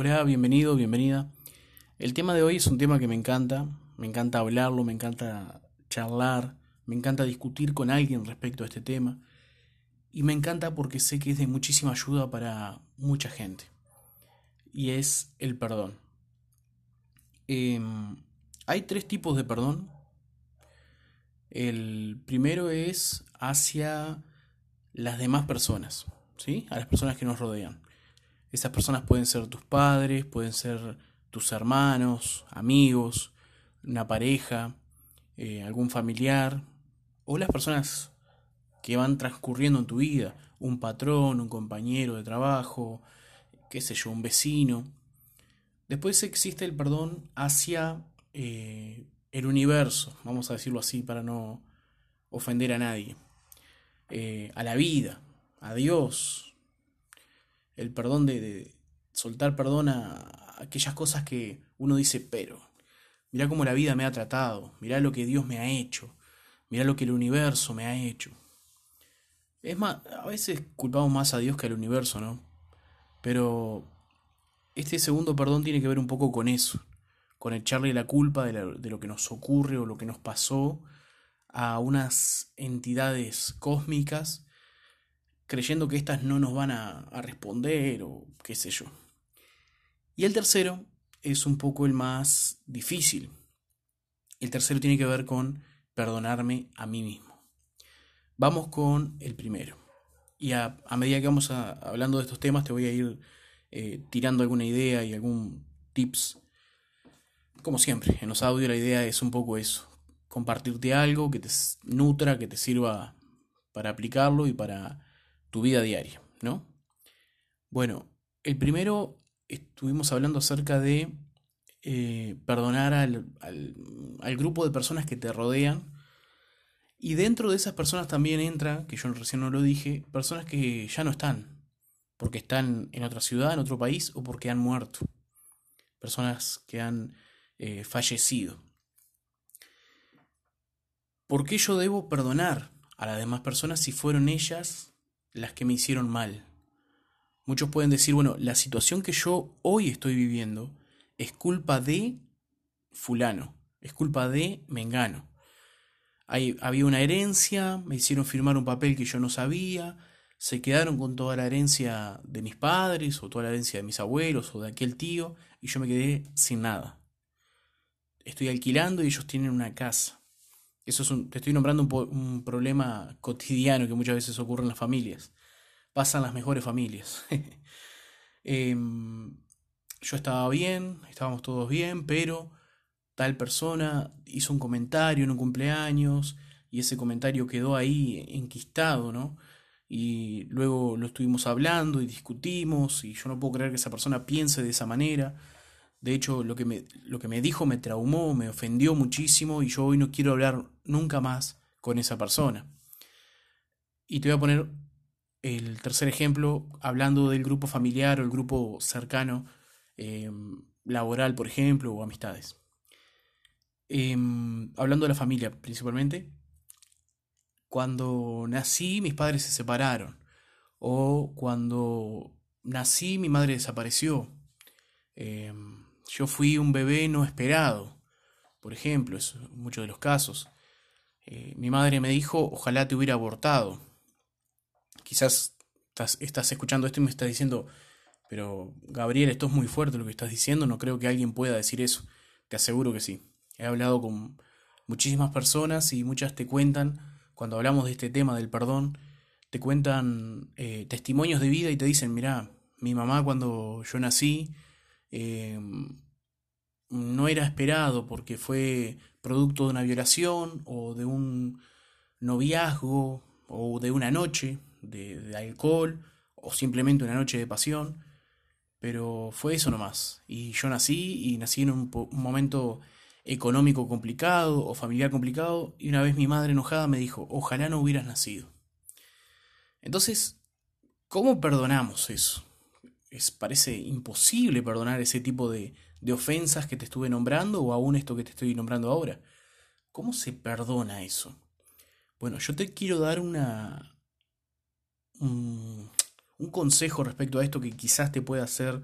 Hola, bienvenido, bienvenida. El tema de hoy es un tema que me encanta, me encanta hablarlo, me encanta charlar, me encanta discutir con alguien respecto a este tema y me encanta porque sé que es de muchísima ayuda para mucha gente y es el perdón. Em, hay tres tipos de perdón. El primero es hacia las demás personas, ¿sí? A las personas que nos rodean. Esas personas pueden ser tus padres, pueden ser tus hermanos, amigos, una pareja, eh, algún familiar, o las personas que van transcurriendo en tu vida, un patrón, un compañero de trabajo, qué sé yo, un vecino. Después existe el perdón hacia eh, el universo, vamos a decirlo así para no ofender a nadie, eh, a la vida, a Dios, el perdón de, soltar perdón a aquellas cosas que uno dice, pero, mira cómo la vida me ha tratado, mira lo que Dios me ha hecho, mira lo que el universo me ha hecho. Es más, a veces culpamos más a Dios que al universo, ¿no? Pero este segundo perdón tiene que ver un poco con eso, con echarle la culpa de lo que nos ocurre o lo que nos pasó a unas entidades cósmicas creyendo que éstas no nos van a, responder o qué sé yo. Y el tercero es un poco el más difícil. El tercero tiene que ver con perdonarme a mí mismo. Vamos con el primero. Y a, medida que vamos hablando de estos temas, te voy a ir eh, tirando alguna idea y algún tips. Como siempre, en los audios la idea es un poco eso. Compartirte algo que te nutra, que te sirva para aplicarlo y para tu vida diaria, ¿no? Bueno, el primero estuvimos hablando acerca de eh, perdonar al, al, grupo de personas que te rodean. Y dentro de esas personas también entra, que yo recién no lo dije, personas que ya no están, porque están en otra ciudad, en otro país o porque han muerto. Personas que han eh, fallecido. ¿Por qué yo debo perdonar a las demás personas si fueron ellas las que me hicieron mal. Muchos pueden decir, bueno, la situación que yo hoy estoy viviendo es culpa de fulano, es culpa de Mengano. Hay, había una herencia, me hicieron firmar un papel que yo no sabía, se quedaron con toda la herencia de mis padres o toda la herencia de mis abuelos o de aquel tío y yo me quedé sin nada. Estoy alquilando y ellos tienen una casa. Eso es un, te estoy nombrando un, problema cotidiano que muchas veces ocurre en las familias. Pasan las mejores familias. Em, yo estaba bien, estábamos todos bien, pero tal persona hizo un comentario en un cumpleaños y ese comentario quedó ahí enquistado, ¿no? Y luego lo estuvimos hablando y discutimos y yo no puedo creer que esa persona piense de esa manera de hecho, lo que, me, lo que me dijo me traumó, me ofendió muchísimo y yo hoy no quiero hablar nunca más con esa persona. Y te voy a poner el tercer ejemplo, hablando del grupo familiar o el grupo cercano, em, laboral, por ejemplo, o amistades. Em, hablando de la familia principalmente, cuando nací mis padres se separaron, o cuando nací mi madre desapareció. Em, yo fui un bebé no esperado, por ejemplo, es muchos de los casos. Eh, mi madre me dijo, ojalá te hubiera abortado. Quizás estás, escuchando esto y me estás diciendo, pero Gabriel, esto es muy fuerte lo que estás diciendo, no creo que alguien pueda decir eso. Te aseguro que sí. He hablado con muchísimas personas y muchas te cuentan, cuando hablamos de este tema del perdón, te cuentan eh, testimonios de vida y te dicen, mira, mi mamá cuando yo nací, Em, no era esperado porque fue producto de una violación o de un noviazgo o de una noche de, alcohol o simplemente una noche de pasión, pero fue eso nomás. Y yo nací y nací en un, un momento económico complicado o familiar complicado y una vez mi madre enojada me dijo, ojalá no hubieras nacido. Entonces, ¿cómo perdonamos eso? Es, parece imposible perdonar ese tipo de, de ofensas que te estuve nombrando o aún esto que te estoy nombrando ahora. ¿Cómo se perdona eso? Bueno, yo te quiero dar una, un, consejo respecto a esto que quizás te pueda ser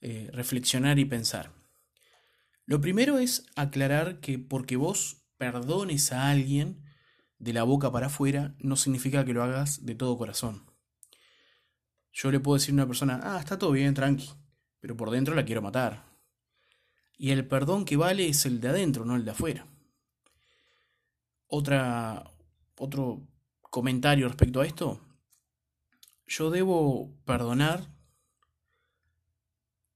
eh, reflexionar y pensar. Lo primero es aclarar que porque vos perdones a alguien de la boca para afuera, no significa que lo hagas de todo corazón. Yo le puedo decir a una persona, ah, está todo bien, tranqui, pero por dentro la quiero matar. Y el perdón que vale es el de adentro, no el de afuera. Otra, otro comentario respecto a esto. Yo debo perdonar,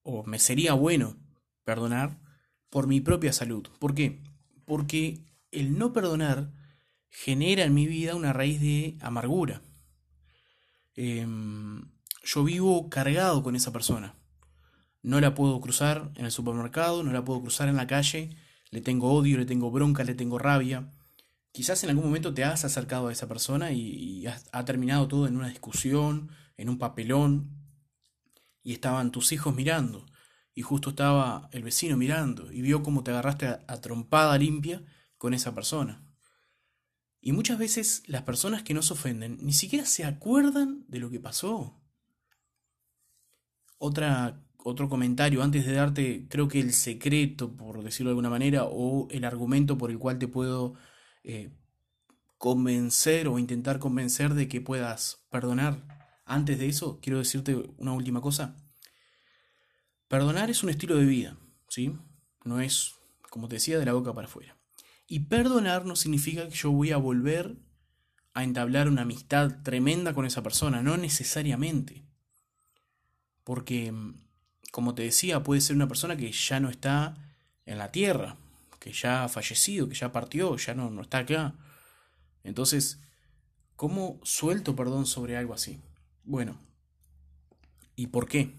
o me sería bueno perdonar, por mi propia salud. ¿Por qué? Porque el no perdonar genera en mi vida una raíz de amargura. Em, yo vivo cargado con esa persona. No la puedo cruzar en el supermercado, no la puedo cruzar en la calle, le tengo odio, le tengo bronca, le tengo rabia. Quizás en algún momento te has acercado a esa persona y, ha terminado todo en una discusión, en un papelón, y estaban tus hijos mirando, y justo estaba el vecino mirando, y vio cómo te agarraste a trompada limpia con esa persona. Y muchas veces las personas que nos ofenden ni siquiera se acuerdan de lo que pasó. Otra, otro comentario antes de darte, creo que el secreto, por decirlo de alguna manera, o el argumento por el cual te puedo eh, convencer o intentar convencer de que puedas perdonar. Antes de eso, quiero decirte una última cosa. Perdonar es un estilo de vida, ¿sí? No es, como te decía, de la boca para afuera. Y perdonar no significa que yo voy a volver a entablar una amistad tremenda con esa persona, no necesariamente. Porque, como te decía, puede ser una persona que ya no está en la tierra, que ya ha fallecido, que ya partió, ya no, no está acá. Entonces, ¿cómo suelto perdón sobre algo así? Bueno, ¿y por qué?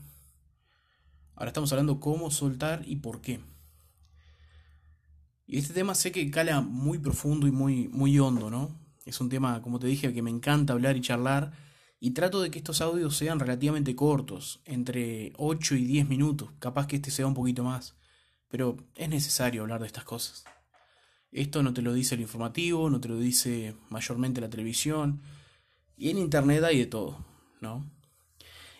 Ahora estamos hablando cómo soltar y por qué. Y este tema sé que cala muy profundo y muy, muy hondo, ¿no? Es un tema, como te dije, que me encanta hablar y charlar y trato de que estos audios sean relativamente cortos, entre 8 y 10 minutos, capaz que este sea un poquito más, pero es necesario hablar de estas cosas. Esto no te lo dice el informativo, no te lo dice mayormente la televisión, y en internet hay de todo, ¿no?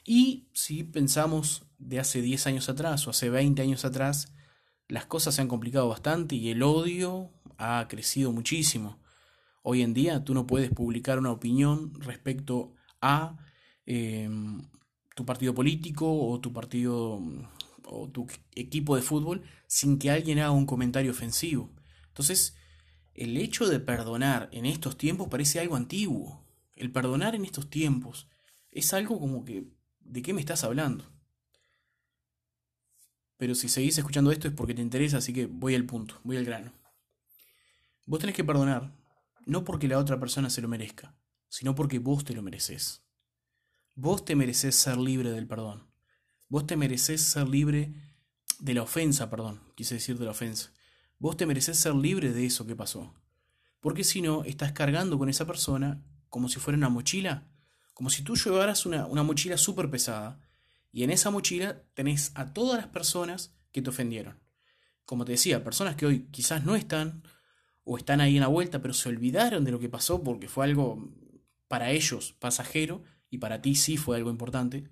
Y si pensamos de hace 10 años atrás o hace 20 años atrás, las cosas se han complicado bastante y el odio ha crecido muchísimo. Hoy en día tú no puedes publicar una opinión respecto a em, tu partido político o tu partido o tu equipo de fútbol sin que alguien haga un comentario ofensivo. Entonces, el hecho de perdonar en estos tiempos parece algo antiguo. El perdonar en estos tiempos es algo como que, ¿de qué me estás hablando? Pero si seguís escuchando esto es porque te interesa, así que voy al punto, voy al grano. Vos tenés que perdonar, no porque la otra persona se lo merezca, sino porque vos te lo mereces. Vos te mereces ser libre del perdón. Vos te mereces ser libre de la ofensa, perdón, quise decir de la ofensa. Vos te mereces ser libre de eso que pasó. Porque si no, estás cargando con esa persona como si fuera una mochila, como si tú llevaras una, una mochila súper pesada y en esa mochila tenés a todas las personas que te ofendieron. Como te decía, personas que hoy quizás no están o están ahí en la vuelta, pero se olvidaron de lo que pasó porque fue algo para ellos pasajero y para ti sí fue algo importante,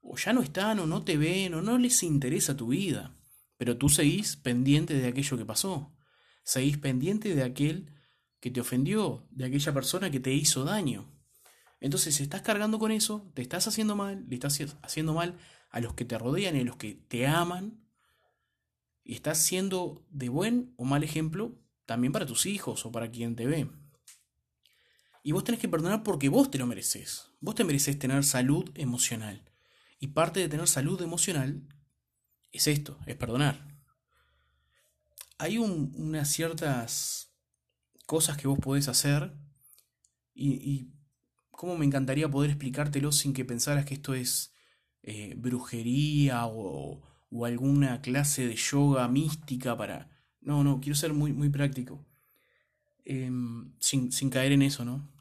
o ya no están o no te ven o no les interesa tu vida, pero tú seguís pendiente de aquello que pasó, seguís pendiente de aquel que te ofendió, de aquella persona que te hizo daño. Entonces, estás cargando con eso, te estás haciendo mal, le estás haciendo mal a los que te rodean y a los que te aman, y estás siendo de buen o mal ejemplo también para tus hijos o para quien te ve. Y vos tenés que perdonar porque vos te lo mereces. Vos te mereces tener salud emocional. Y parte de tener salud emocional es esto, es perdonar. Hay unas ciertas cosas que vos podés hacer y, y cómo me encantaría poder explicártelo sin que pensaras que esto es eh, brujería o, o, alguna clase de yoga mística para... No, no, quiero ser muy, muy práctico. Em, sin, sin caer en eso, ¿no?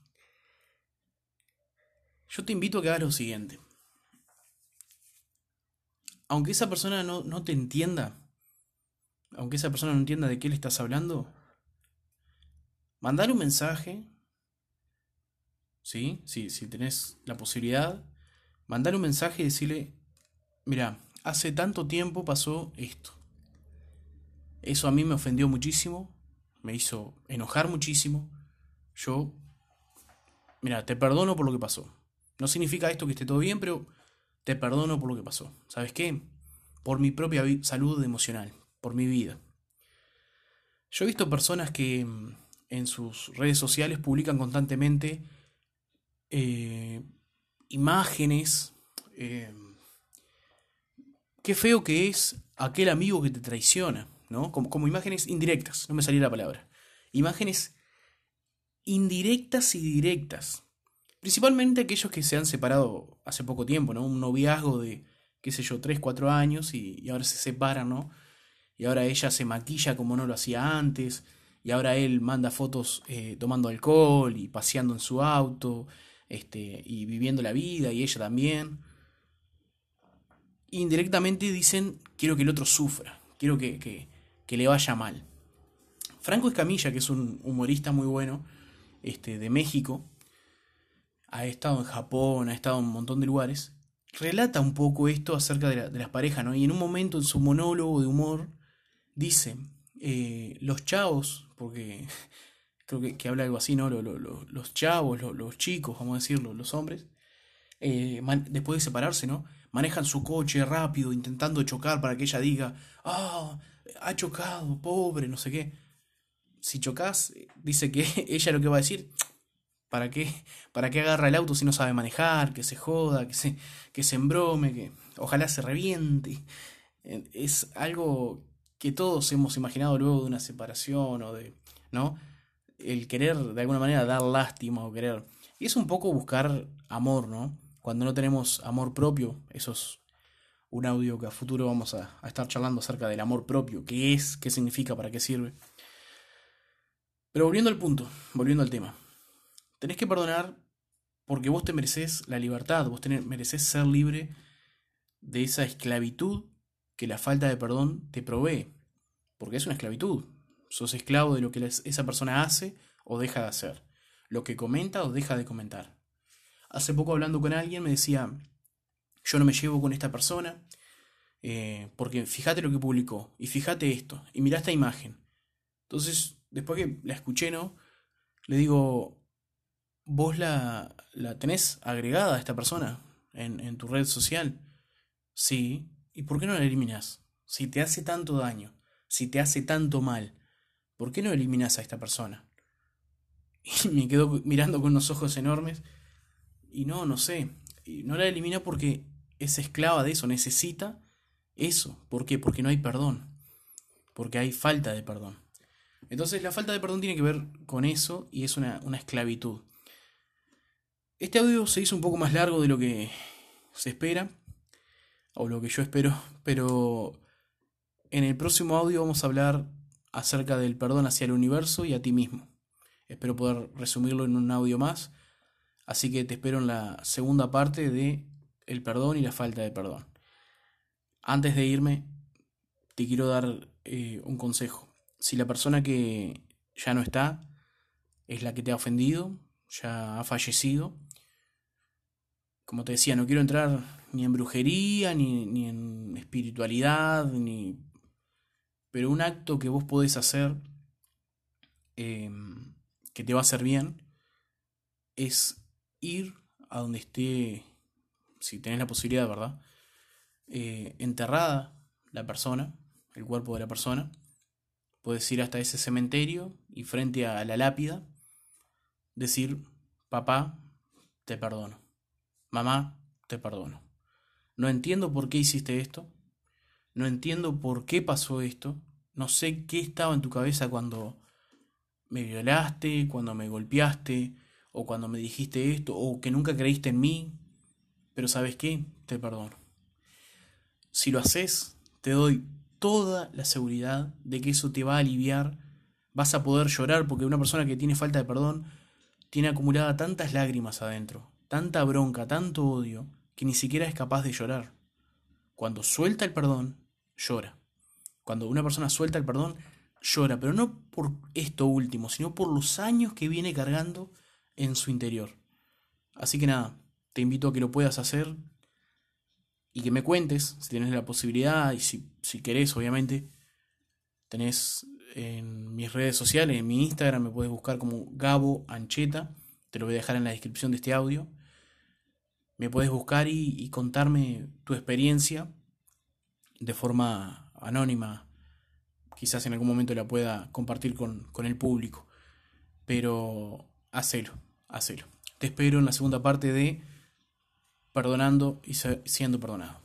Yo te invito a que hagas lo siguiente. Aunque esa persona no, no te entienda, aunque esa persona no entienda de qué le estás hablando, mandale un mensaje, ¿sí? Si, si tenés la posibilidad, mandale un mensaje y decirle, mira, hace tanto tiempo pasó esto. Eso a mí me ofendió muchísimo, me hizo enojar muchísimo. Yo, mira, te perdono por lo que pasó. No significa esto que esté todo bien, pero te perdono por lo que pasó. ¿Sabes qué? Por mi propia salud emocional, por mi vida. Yo he visto personas que mm, en sus redes sociales publican constantemente eh, imágenes. Eh, qué feo que es aquel amigo que te traiciona, ¿no? Como, como imágenes indirectas, no me salía la palabra. Imágenes indirectas y directas. Principalmente aquellos que se han separado hace poco tiempo, ¿no? Un noviazgo de, qué sé yo, 3, 4 años y, ahora se separan, ¿no? y ahora ella se maquilla como no lo hacía antes, y ahora él manda fotos eh, tomando alcohol y paseando en su auto, este, y viviendo la vida, y ella también. Indirectamente dicen, quiero que el otro sufra, quiero que, que, que le vaya mal. Franco Escamilla, que es un humorista muy bueno, este, de México, ha estado en Japón, ha estado en un montón de lugares, relata un poco esto acerca de, de las parejas, ¿no? Y en un momento en su monólogo de humor, dice, eh, los chavos, porque creo que, habla algo así, ¿no? los chavos, los chicos, vamos a decirlo, los hombres, eh, después de separarse, ¿no? Manejan su coche rápido, intentando chocar para que ella diga, ah, ha chocado, pobre, no sé qué. Si chocas, dice que ella lo que va a decir, ¿para qué? ¿Para qué agarra el auto si no sabe manejar? Que se joda, que se, que embrome, que ojalá se reviente. Es algo que todos hemos imaginado luego de una separación o de, ¿no? El querer de alguna manera dar lástima o querer. Y es un poco buscar amor, ¿no? Cuando no tenemos amor propio, eso es un audio que a futuro vamos a, a estar charlando acerca del amor propio, qué es, qué significa, para qué sirve. Pero volviendo al punto, volviendo al tema. Tenés que perdonar porque vos te mereces la libertad, vos te mereces ser libre de esa esclavitud que la falta de perdón te provee. Porque es una esclavitud. Sos esclavo de lo que esa persona hace o deja de hacer. Lo que comenta o deja de comentar. Hace poco hablando con alguien me decía, yo no me llevo con esta persona, eh, porque fíjate lo que publicó, y fíjate esto, y mira esta imagen. Entonces, después que la escuché, ¿no? Le digo, ¿vos la, la tenés agregada a esta persona en, en tu red social? Sí. ¿Y por qué no la eliminas? Si te hace tanto daño, si te hace tanto mal, ¿por qué no eliminas a esta persona? Y me quedo mirando con unos ojos enormes y no, no sé, no la elimina porque es esclava de eso, necesita eso. ¿Por qué? Porque no hay perdón, porque hay falta de perdón. Entonces la falta de perdón tiene que ver con eso y es una, una esclavitud. Este audio se hizo un poco más largo de lo que se espera, o lo que yo espero, pero en el próximo audio vamos a hablar acerca del perdón hacia el universo y a ti mismo. Espero poder resumirlo en un audio más, así que te espero en la segunda parte de el perdón y la falta de perdón. Antes de irme, te quiero dar eh, un consejo. Si la persona que ya no está es la que te ha ofendido, ya ha fallecido, como te decía, no quiero entrar ni en brujería, ni, ni en espiritualidad, ni... Pero un acto que vos podés hacer em, que te va a hacer bien es ir a donde esté, si tenés la posibilidad, ¿verdad? Eh, enterrada la persona, el cuerpo de la persona. Puedes ir hasta ese cementerio y frente a la lápida decir, papá, te perdono. Mamá, te perdono. No entiendo por qué hiciste esto. No entiendo por qué pasó esto. No sé qué estaba en tu cabeza cuando me violaste, cuando me golpeaste, o cuando me dijiste esto, o que nunca creíste en mí. Pero sabes qué, te perdono. Si lo haces, te doy toda la seguridad de que eso te va a aliviar. Vas a poder llorar porque una persona que tiene falta de perdón tiene acumulada tantas lágrimas adentro, tanta bronca, tanto odio, que ni siquiera es capaz de llorar. Cuando suelta el perdón, llora. Cuando una persona suelta el perdón, llora, pero no por esto último, sino por los años que viene cargando en su interior. Así que nada, te invito a que lo puedas hacer. y que me cuentes, si tienes la posibilidad y si, si querés, obviamente, tenés en mis redes sociales, en mi Instagram me puedes buscar como Gabo Ancheta, te lo voy a dejar en la descripción de este audio. Me puedes buscar y, contarme tu experiencia de forma anónima. Quizás en algún momento la pueda compartir con, con el público. Pero hacelo, hacelo. Te espero en la segunda parte de Perdonando y siendo perdonado.